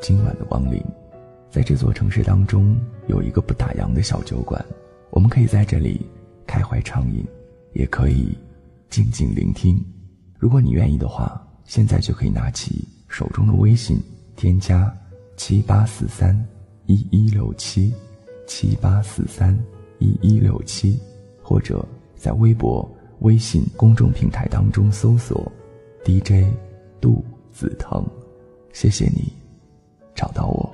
今晚的亡灵。在这座城市当中，有一个不打烊的小酒馆，我们可以在这里开怀畅饮，也可以静静聆听。如果你愿意的话，现在就可以拿起手中的微信，添加七八四三一一六七七八四三一一六七，或者在微博、微信公众平台当中搜索 DJ 杜子腾。谢谢你，找到我。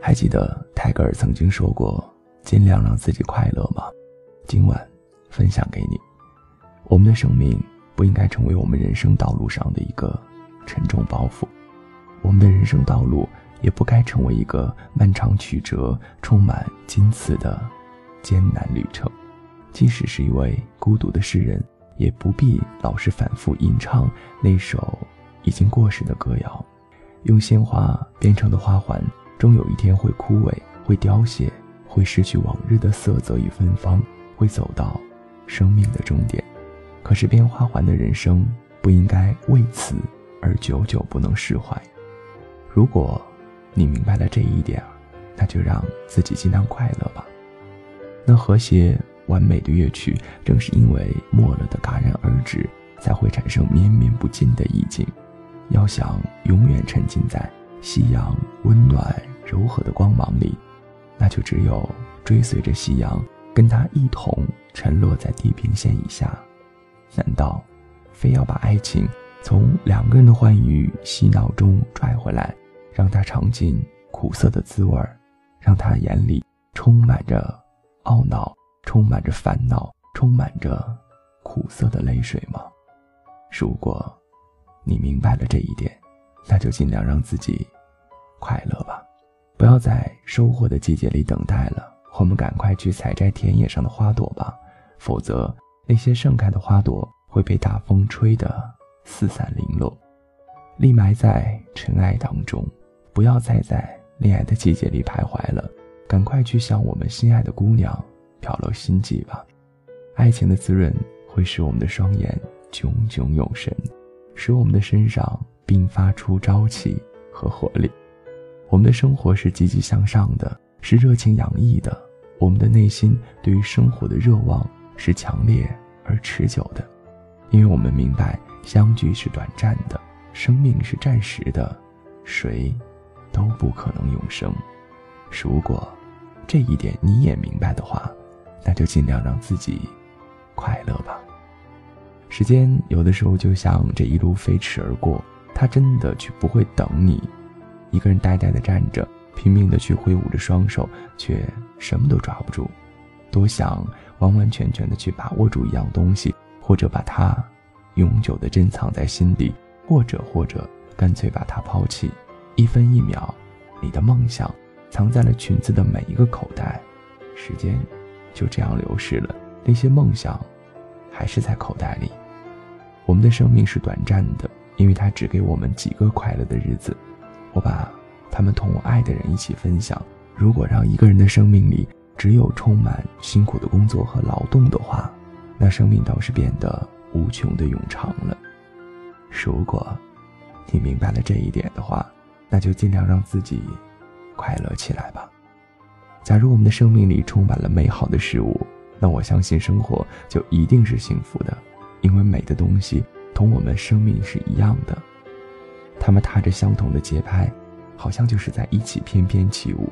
还记得泰戈尔曾经说过：“尽量让自己快乐吗？”今晚分享给你，我们的生命。不应该成为我们人生道路上的一个沉重包袱，我们的人生道路也不该成为一个漫长曲折、充满荆刺的艰难旅程。即使是一位孤独的诗人，也不必老是反复吟唱那首已经过时的歌谣。用鲜花编成的花环，终有一天会枯萎、会凋谢、会失去往日的色泽与芬芳，会走到生命的终点。可是编花环的人生不应该为此而久久不能释怀。如果你明白了这一点，那就让自己尽量快乐吧。那和谐完美的乐曲，正是因为没了的戛然而止，才会产生绵绵不尽的意境。要想永远沉浸在夕阳温暖柔和的光芒里，那就只有追随着夕阳，跟它一同沉落在地平线以下。难道非要把爱情从两个人的欢愉嬉闹中拽回来，让他尝尽苦涩的滋味儿，让他眼里充满着懊恼，充满着烦恼，充满着苦涩的泪水吗？如果你明白了这一点，那就尽量让自己快乐吧，不要在收获的季节里等待了，我们赶快去采摘田野上的花朵吧，否则。那些盛开的花朵会被大风吹得四散零落，立埋在尘埃当中。不要再在恋爱的季节里徘徊了，赶快去向我们心爱的姑娘表露心迹吧。爱情的滋润会使我们的双眼炯炯有神，使我们的身上迸发出朝气和活力。我们的生活是积极向上的，是热情洋溢的。我们的内心对于生活的热望。是强烈而持久的，因为我们明白相聚是短暂的，生命是暂时的，谁都不可能永生。如果这一点你也明白的话，那就尽量让自己快乐吧。时间有的时候就像这一路飞驰而过，它真的却不会等你。一个人呆呆的站着，拼命的去挥舞着双手，却什么都抓不住。多想完完全全的去把握住一样东西，或者把它永久的珍藏在心底，或者或者干脆把它抛弃。一分一秒，你的梦想藏在了裙子的每一个口袋，时间就这样流逝了，那些梦想还是在口袋里。我们的生命是短暂的，因为它只给我们几个快乐的日子。我把他们同我爱的人一起分享。如果让一个人的生命里，只有充满辛苦的工作和劳动的话，那生命倒是变得无穷的永长了。如果你明白了这一点的话，那就尽量让自己快乐起来吧。假如我们的生命里充满了美好的事物，那我相信生活就一定是幸福的，因为美的东西同我们生命是一样的，它们踏着相同的节拍，好像就是在一起翩翩起舞。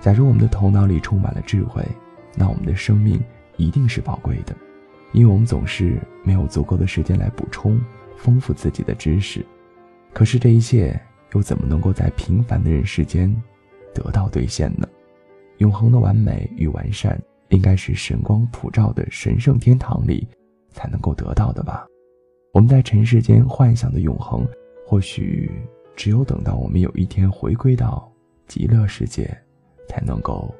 假如我们的头脑里充满了智慧，那我们的生命一定是宝贵的，因为我们总是没有足够的时间来补充、丰富自己的知识。可是这一切又怎么能够在平凡的人世间得到兑现呢？永恒的完美与完善，应该是神光普照的神圣天堂里才能够得到的吧？我们在尘世间幻想的永恒，或许只有等到我们有一天回归到极乐世界。才能够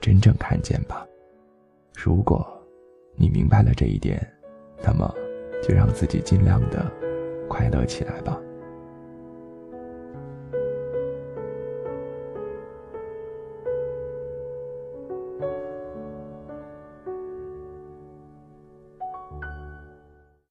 真正看见吧。如果你明白了这一点，那么就让自己尽量的快乐起来吧。